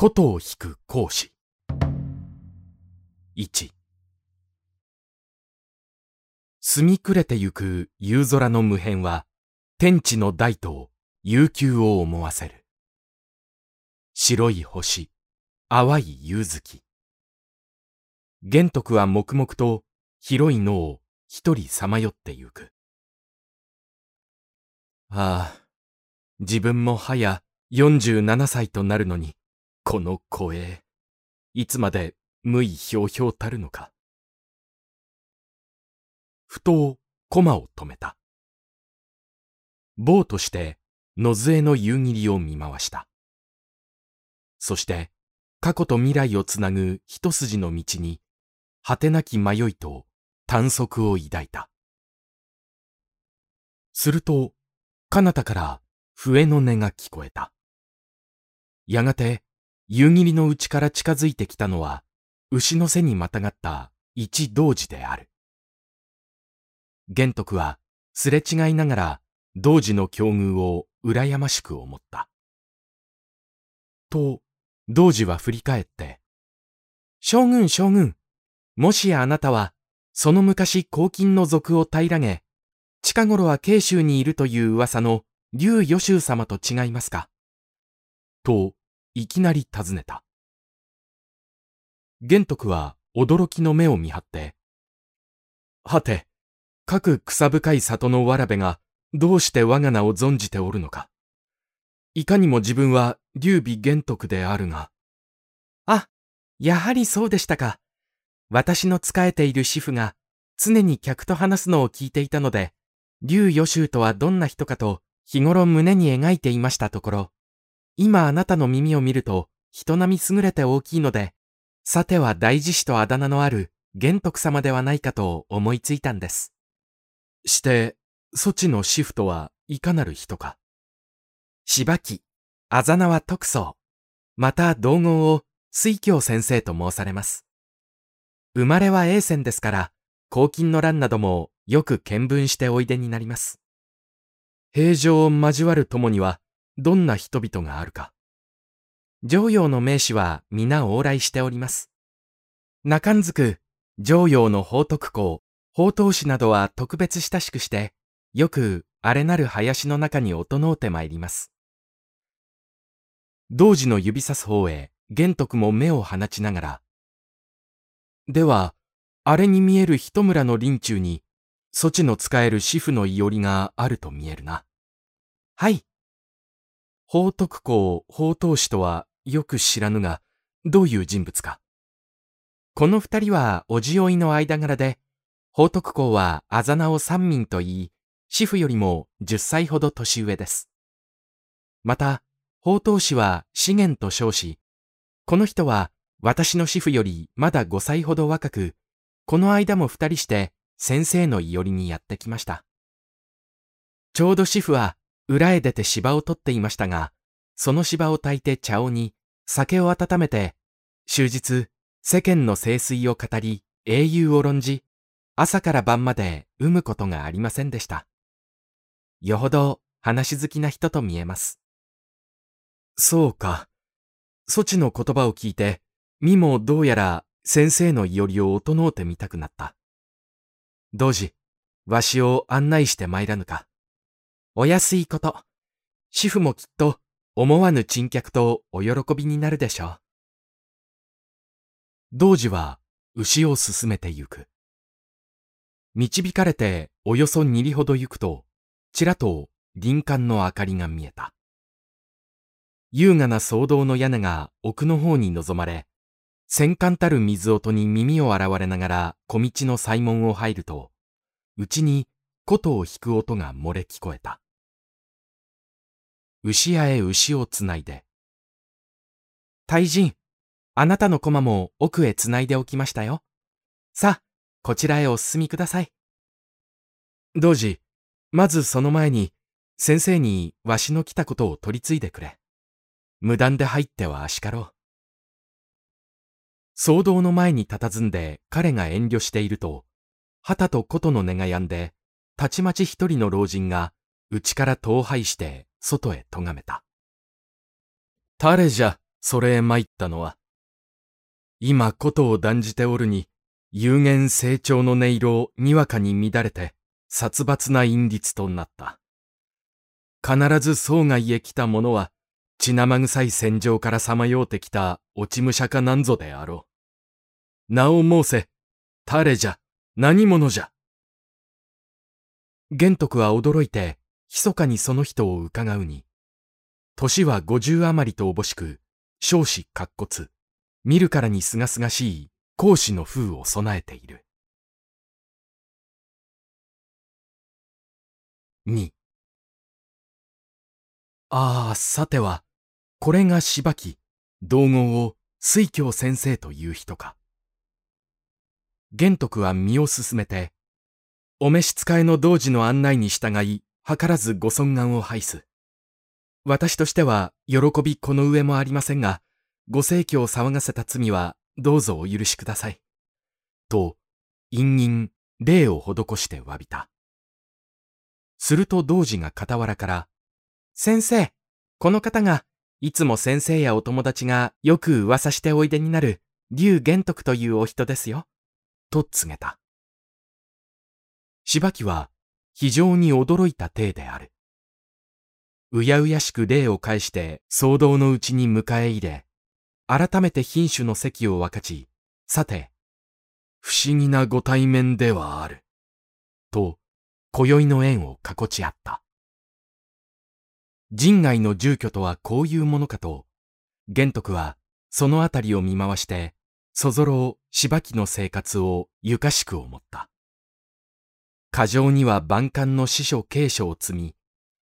琴を弾く講師。1澄み暮れてゆく夕空の無辺は、天地の大と悠久を思わせる。白い星、淡い夕月。玄徳は黙々と広い脳を一人さまよってゆく。ああ、自分もはや47歳となるのに、この声、いつまで無意ひょうひょうたるのか。ふと、駒を止めた。棒として、野杖の夕霧を見回した。そして、過去と未来をつなぐ一筋の道に、果てなき迷いと短足を抱いた。すると、彼方から笛の音が聞こえた。やがて、夕霧の内から近づいてきたのは、牛の背にまたがった一童子である。玄徳は、すれ違いながら、童子の境遇を羨ましく思った。と、童子は振り返って、将軍将軍、もしやあなたは、その昔黄金の族を平らげ、近頃は慶州にいるという噂の竜予州様と違いますか？と、いきなり尋ねた。玄徳は驚きの目を見張って、はて、各草深い里のわらべがどうして我が名を存じておるのか。いかにも自分は劉備玄徳であるが。あ、やはりそうでしたか。私の仕えている主婦が常に客と話すのを聞いていたので、劉予州とはどんな人かと日頃胸に描いていましたところ、今あなたの耳を見ると、人並み優れて大きいので、さては大事師とあだ名のある玄徳様ではないかと思いついたんです。して、そちの主婦とはいかなる人か？芝木、あざ名は徳宗。また同号を水京先生と申されます。生まれは永泉ですから、黄金の乱などもよく見聞しておいでになります。平常を交わる友には、どんな人々があるか。常陽の名士は皆往来しております。中んずく、常陽の宝徳公、宝刀師などは特別親しくして、よくあれなる林の中に音のうて参ります。同時の指さす方へ、玄徳も目を放ちながら、では、あれに見える一村の林中に、そちの使える主婦のいおりがあると見えるな。はい。宝徳公宝刀師とはよく知らぬが、どういう人物か。この二人はおじおいの間柄で、宝徳公はあざ名を三民と言い、主婦よりも十歳ほど年上です。また、宝刀師は資源と称し、この人は私の主婦よりまだ五歳ほど若く、この間も二人して先生のいよりにやってきました。ちょうど主婦は裏へ出て芝を取っていましたが、その芝を炊いて茶をに、酒を温めて、終日、世間の清水を語り、英雄を論じ、朝から晩まで産むことがありませんでした。よほど話好きな人と見えます。そうか。そちの言葉を聞いて、みもどうやら先生のいおりを音のうてみたくなった。どうじ、わしを案内して参らぬか。お安いこと。主婦もきっと思わぬ珍客とお喜びになるでしょう。童子は牛を進めてゆく。導かれておよそ二里ほど行くと、ちらと林間の明かりが見えた。優雅な騒動の屋根が奥の方に望まれ、戦艦たる水音に耳を洗われながら小道の西門を入ると、うちに琴を弾く音が漏れ聞こえた。牛屋へ牛をつないで。大人、あなたの駒も奥へつないでおきましたよ。さあ、こちらへお進みください。童子、まずその前に、先生にわしの来たことを取り継いでくれ。無断で入ってはあしかろう。騒動の前に佇んで彼が遠慮していると、旗と琴の音が止んで、たちまち一人の老人が内から遠配して外へ咎めた。誰じゃ、それへ参ったのは、今ことを断じておるに、有限成長の音色をにわかに乱れて、殺伐な韻律となった。必ず総外へ来た者は、血生臭い戦場からさまようてきた落ち武者かなんぞであろう。名を申せ、誰じゃ、何者じゃ。玄徳は驚いて、密かにその人を伺うに、年は五十余りとおぼしく、少子滑骨、見るからにすがすがしい孔子の風を備えている。2ああ、さては、これがしばき、道号を水教先生という人か。玄徳は身を進めて、お召使いの同時の案内に従い、図らずご尊願を拝す。私としては、喜びこの上もありませんが、ご盛挙を騒がせた罪は、どうぞお許しください。と、陰陰、礼を施して詫びた。すると同時が傍らから、先生、この方が、いつも先生やお友達がよく噂しておいでになる、竜玄徳というお人ですよ。と告げた。柴木は非常に驚いた体である。うやうやしく礼を返して騒動のうちに迎え入れ、改めて品種の席を分かち、さて、不思議なご対面ではある。と、今宵の縁をかこち合った。人外の住居とはこういうものかと、玄徳はそのあたりを見回して、そぞろ柴木の生活をゆかしく思った。過剰には万感の司書継承を積み、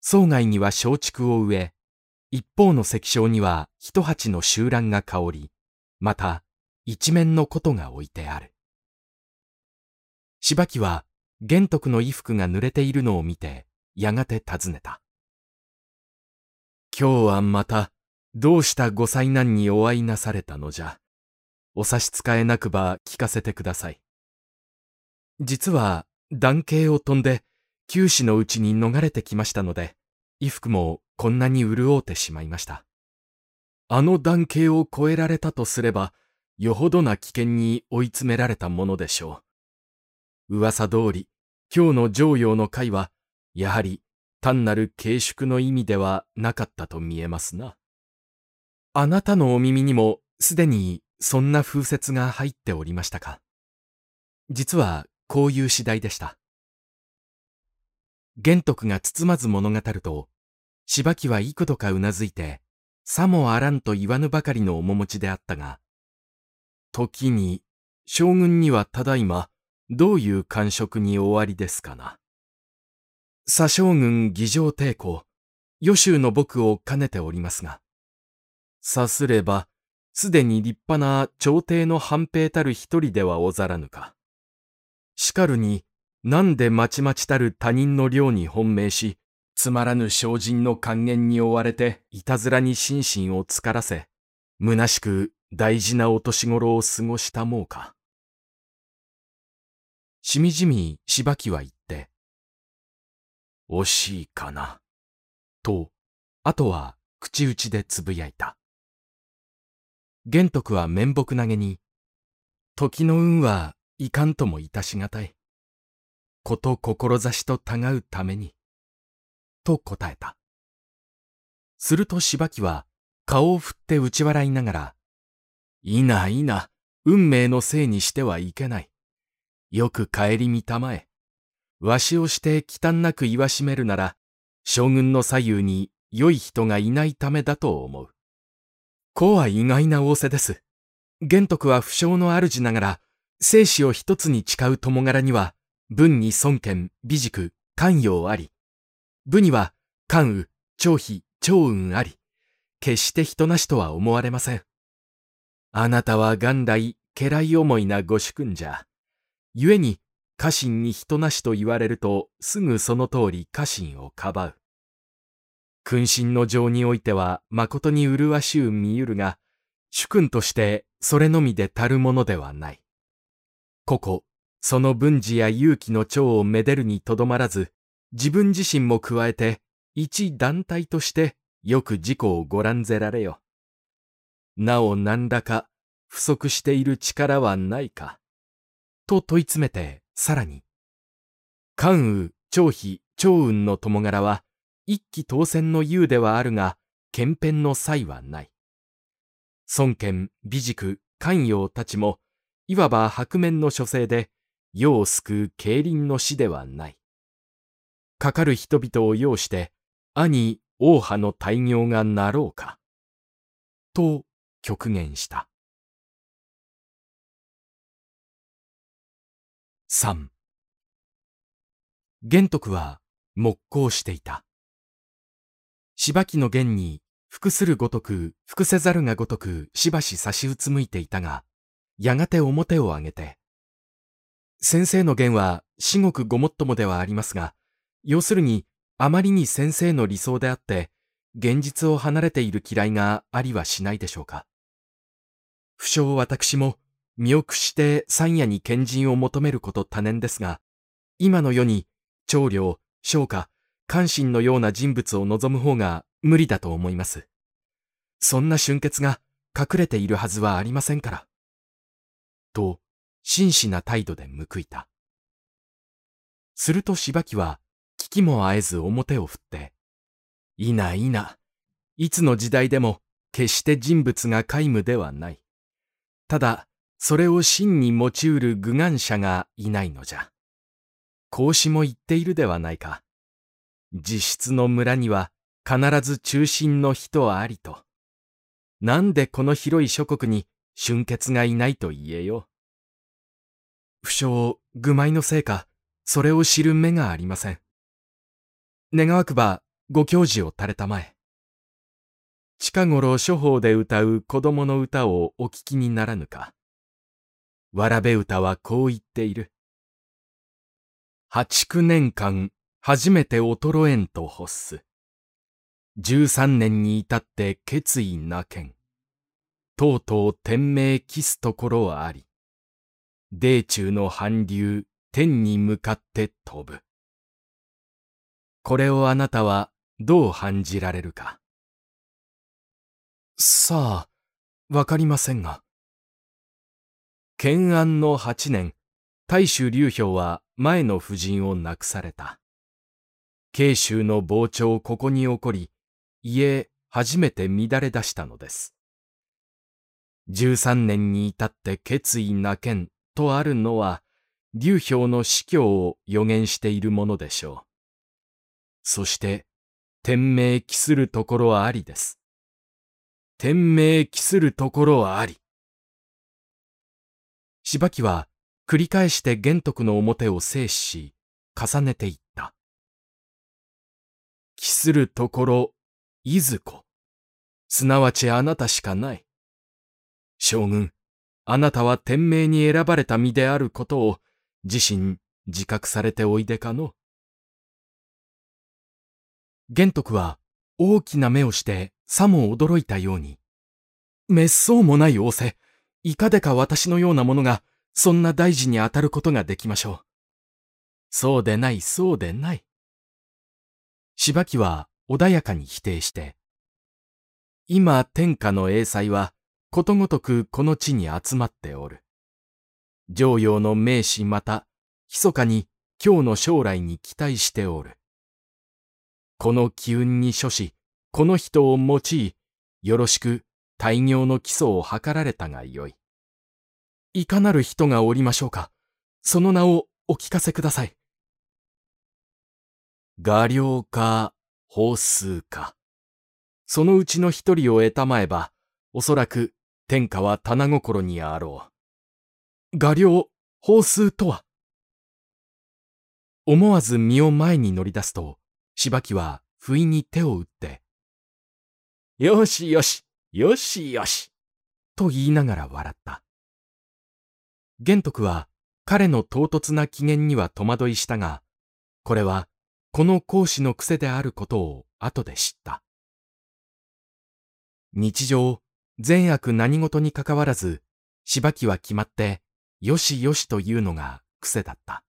総外には松竹を植え、一方の石章には一鉢の集卵が香り、また一面のことが置いてある。柴木は玄徳の衣服が濡れているのを見て、やがて尋ねた。今日はまた、どうしたご災難にお会いなされたのじゃ。お差し支えなくば聞かせてください。実は断形を飛んで、九死のうちに逃れてきましたので、衣服もこんなに潤うてしまいました。あの断形を超えられたとすれば、よほどな危険に追い詰められたものでしょう。噂通り、今日の常陽の会は、やはり単なる軽粛の意味ではなかったと見えますな。あなたのお耳にもすでにそんな風説が入っておりましたか実はこういう次第でした。玄徳が包まず物語ると、柴木は幾度かうなずいて、さもあらんと言わぬばかりの面持ちであったが、時に、将軍にはただいま、どういう感触に終わりですかな。左将軍議場抵抗、予習の僕を兼ねておりますが、さすれば、すでに立派な朝廷の半兵たる一人ではおざらぬか。しかるに、なんでまちまちたる他人の領に本命し、つまらぬ精進の還元に追われて、いたずらに心身をつからせ、虚しく大事なお年頃を過ごしたもうか。しみじみ柴木は言って、惜しいかな、と、あとは口々でつぶやいた。玄徳は面目投げに、時の運はいかんともいたしがたい。こと志とたがうために。と答えた。すると柴木は顔を振って打ち笑いながら、いないいな、運命のせいにしてはいけない。よく帰り見たまえ。わしをして忌憚なく言わしめるなら、将軍の左右に良い人がいないためだと思う。子は意外な仰せです。玄徳は不詳の主ながら、生死を一つに誓う友柄には、文に尊権、美軸、寛容あり。武には、関羽、長飛、長運あり。決して人なしとは思われません。あなたは元来、家来思いなご主君じゃ。故に、家臣に人なしと言われると、すぐその通り家臣をかばう。君臣の情においては、誠に麗しゅう見ゆるが、主君としてそれのみで足るものではない。個々、その文治や勇気の長をめでるにとどまらず、自分自身も加えて、一団体としてよく自己をご覧ぜられよ。なお何らか不足している力はないか。と問い詰めて、さらに。関羽、張飛、長雲の友柄は、一騎当選の優ではあるが、剣編の際はない。孫権、美塾、関陽たちも、いわば白面の書生で、世を救う競輪の死ではない。かかる人々を要して、兄、王派の大業がなろうか。と、極言した。3玄徳は木工していた。芝木の弦に服するごとく、服せざるがごとくしばし差しうつむいていたが、やがて表を上げて、先生の弦は至極ごもっともではありますが、要するにあまりに先生の理想であって、現実を離れている嫌いがありはしないでしょうか。不詳私も身を屈して山野に賢人を求めること多年ですが、今の世に長領、商家、関心のような人物を望む方が無理だと思います。そんな瞬結が隠れているはずはありませんから。と、真摯な態度で報いた。すると芝木は、聞きもあえず表を振って、いないな。いつの時代でも決して人物が皆無ではない。ただ、それを真に持ちうる愚願者がいないのじゃ。孔子も言っているではないか。自室の村には必ず中心の人ありと。なんでこの広い諸国に春血がいないと言えよ。不詳、愚昧のせいか、それを知る目がありません。願わくば、ご教示を垂れたまえ。近頃諸法で歌う子供の歌をお聞きにならぬか。わらべ歌はこう言っている。八九年間、初めて衰えんと欲す。十三年に至って決意なけん。とうとう天命期すところあり。米中の韓流、天に向かって飛ぶ。これをあなたはどう判じられるか？さあ、わかりませんが。建安の八年、大衆劉氷は前の夫人を亡くされた。慶州の膨張ここに起こり、家初めて乱れ出したのです。十三年に至って決意なけんとあるのは、劉氷の死去を予言しているものでしょう。そして、天命期するところありです。天命期するところあり。芝木は繰り返して玄徳の表を制し、重ねていった。期するところ、いずこ。すなわちあなたしかない。将軍、あなたは天命に選ばれた身であることを自身自覚されておいでかの？玄徳は大きな目をしてさも驚いたように、滅相もない仰せ、いかでか私のようなものがそんな大事に当たることができましょう。そうでない、そうでない。芝木は穏やかに否定して、今天下の英才はことごとくこの地に集まっておる。常陽の名士また、密かに今日の将来に期待しておる。この機運に処し、この人を用い、よろしく大業の基礎を図られたがよい。いかなる人がおりましょうかその名をお聞かせください。画量か、法数か。そのうちの一人を得たまえば、おそらく天下は棚心にあろう。画量、法数とは？思わず身を前に乗り出すと、芝木は不意に手を打って、よしよし、よしよし、と言いながら笑った。玄徳は彼の唐突な機嫌には戸惑いしたが、これはこの講師の癖であることを後で知った。日常、善悪何事にかかわらず、芝木は決まって、よしよしというのが癖だった。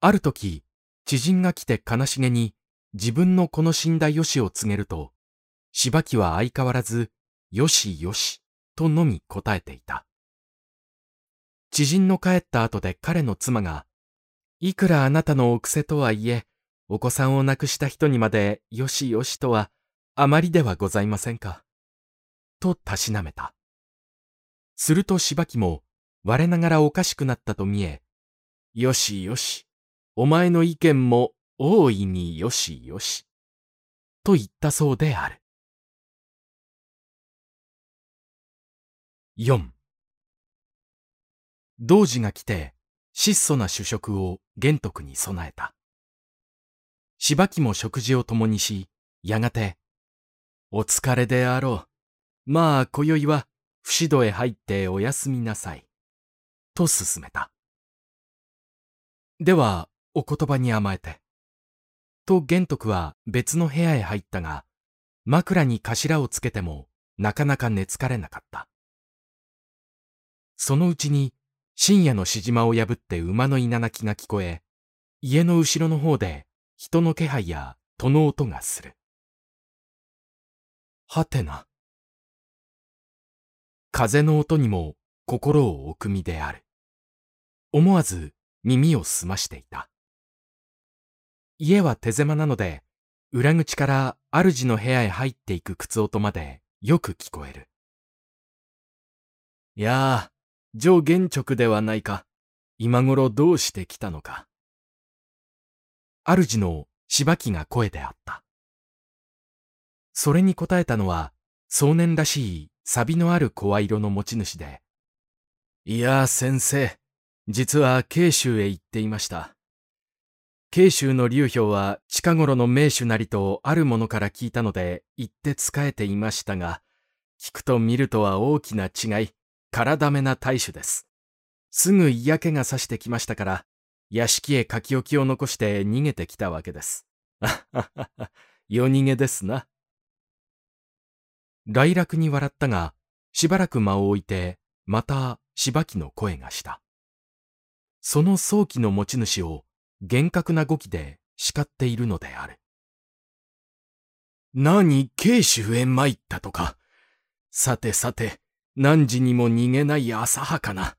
ある時、知人が来て悲しげに自分のこの死んだよしを告げると、芝木は相変わらず、よしよし、とのみ答えていた。知人の帰った後で彼の妻が、いくらあなたのお癖とはいえ、お子さんを亡くした人にまでよしよしとは、あまりではございませんか。とたしなめた。すると柴木も、我ながらおかしくなったと見え、よしよし、お前の意見も大いによしよし、と言ったそうである。4童子が来て、質素な主食を玄徳に備えた。柴木も食事を共にし、やがて、お疲れであろう。まあ、今宵は、不死戸へ入ってお休みなさい。と勧めた。では、お言葉に甘えて。と玄徳は別の部屋へ入ったが、枕に頭をつけても、なかなか寝つかれなかった。そのうちに、深夜のしじまを破って馬の稲鳴きが聞こえ、家の後ろの方で人の気配や戸の音がする。はてな。風の音にも心を置く身である。思わず耳を澄ましていた。家は手狭なので、裏口から主の部屋へ入っていく靴音までよく聞こえる。いやあ、上玄直ではないか。今頃どうして来たのか。主の柴木が声であった。それに答えたのは、壮年らしい錆のある声色の持ち主で、いや、先生、実は慶州へ行っていました。慶州の流氷は近頃の名手なりとあるものから聞いたので行って仕えていましたが、聞くと見るとは大きな違い、体めな大手です。すぐ嫌気がさしてきましたから、屋敷へ書き置きを残して逃げてきたわけです。あははは、夜逃げですな。来楽に笑ったが、しばらく間を置いて、また柴木の声がした。その早期の持ち主を厳格な語気で叱っているのである。何、慶州へ参ったとか。さてさて、何時にも逃げない浅はかな。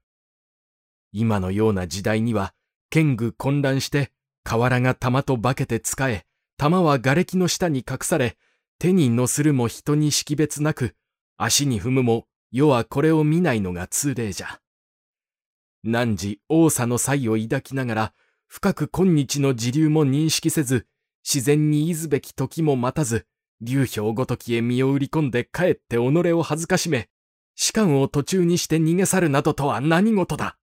今のような時代には、剣具混乱して、河原が玉と化けて使え、玉は瓦礫の下に隠され、手に乗するも人に識別なく、足に踏むも、世はこれを見ないのが通例じゃ。汝王差の才を抱きながら、深く今日の時流も認識せず、自然にいずべき時も待たず、流氷ごときへ身を売り込んで帰って己を恥ずかしめ、士官を途中にして逃げ去るなどとは何事だ。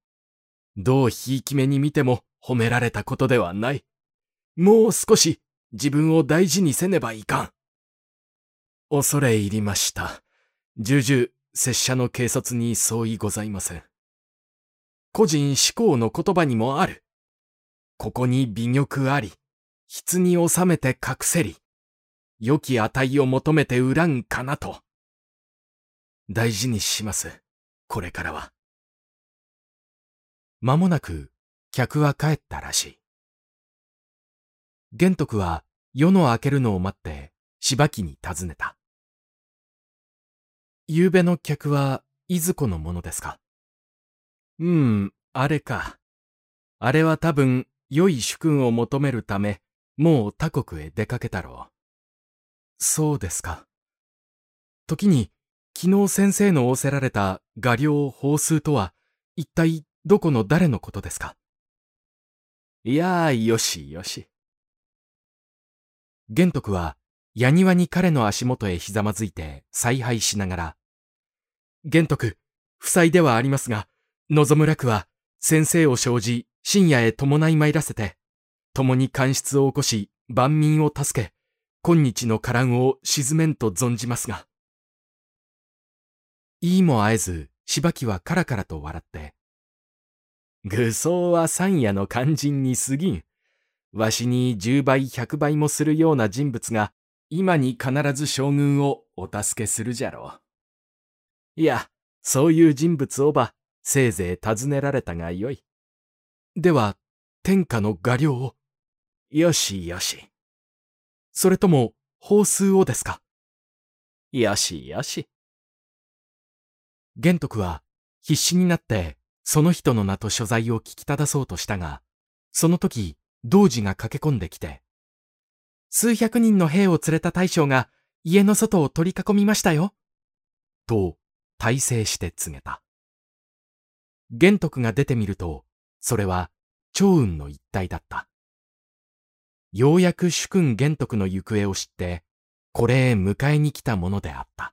どうひいき目に見ても褒められたことではない。もう少し自分を大事にせねばいかん。恐れ入りました。重々、拙者の警察に相違ございません。個人思考の言葉にもある。ここに美玉あり、筆に収めて隠せり、良き値を求めて恨んかなと。大事にします、これからは。間もなく、客は帰ったらしい。玄徳は夜の明けるのを待って、柴木に尋ねた。夕べの客はいずこのものですか？うん、あれか。あれは多分良い主君を求めるため、もう他国へ出かけたろう。そうですか。時に、昨日先生の仰せられた画量法数とは、一体どこの誰のことですか？いやあ、よしよし。玄徳は、矢庭に彼の足元へひざまずいて采配しながら、玄徳、負債ではありますが、望む楽は、先生を生じ、深夜へ伴い参らせて、共に官室を起こし、万民を助け、今日の波乱を沈めんと存じますが。言いもあえず、柴木はカラカラと笑って、愚僧は山野の肝心に過ぎん。わしに十倍百倍もするような人物が、今に必ず将軍をお助けするじゃろう。いや、そういう人物をば、せいぜい尋ねられたがよい。では、天下の画量を。よしよし。それとも、法数をですか？よしよし。玄徳は必死になってその人の名と所在を聞き正そうとしたが、その時、童子が駆け込んできて、数百人の兵を連れた大将が家の外を取り囲みましたよ。と、大成して告げた。玄徳が出てみると、それは長雲の一体だった。ようやく主君玄徳の行方を知って、これへ迎えに来たものであった。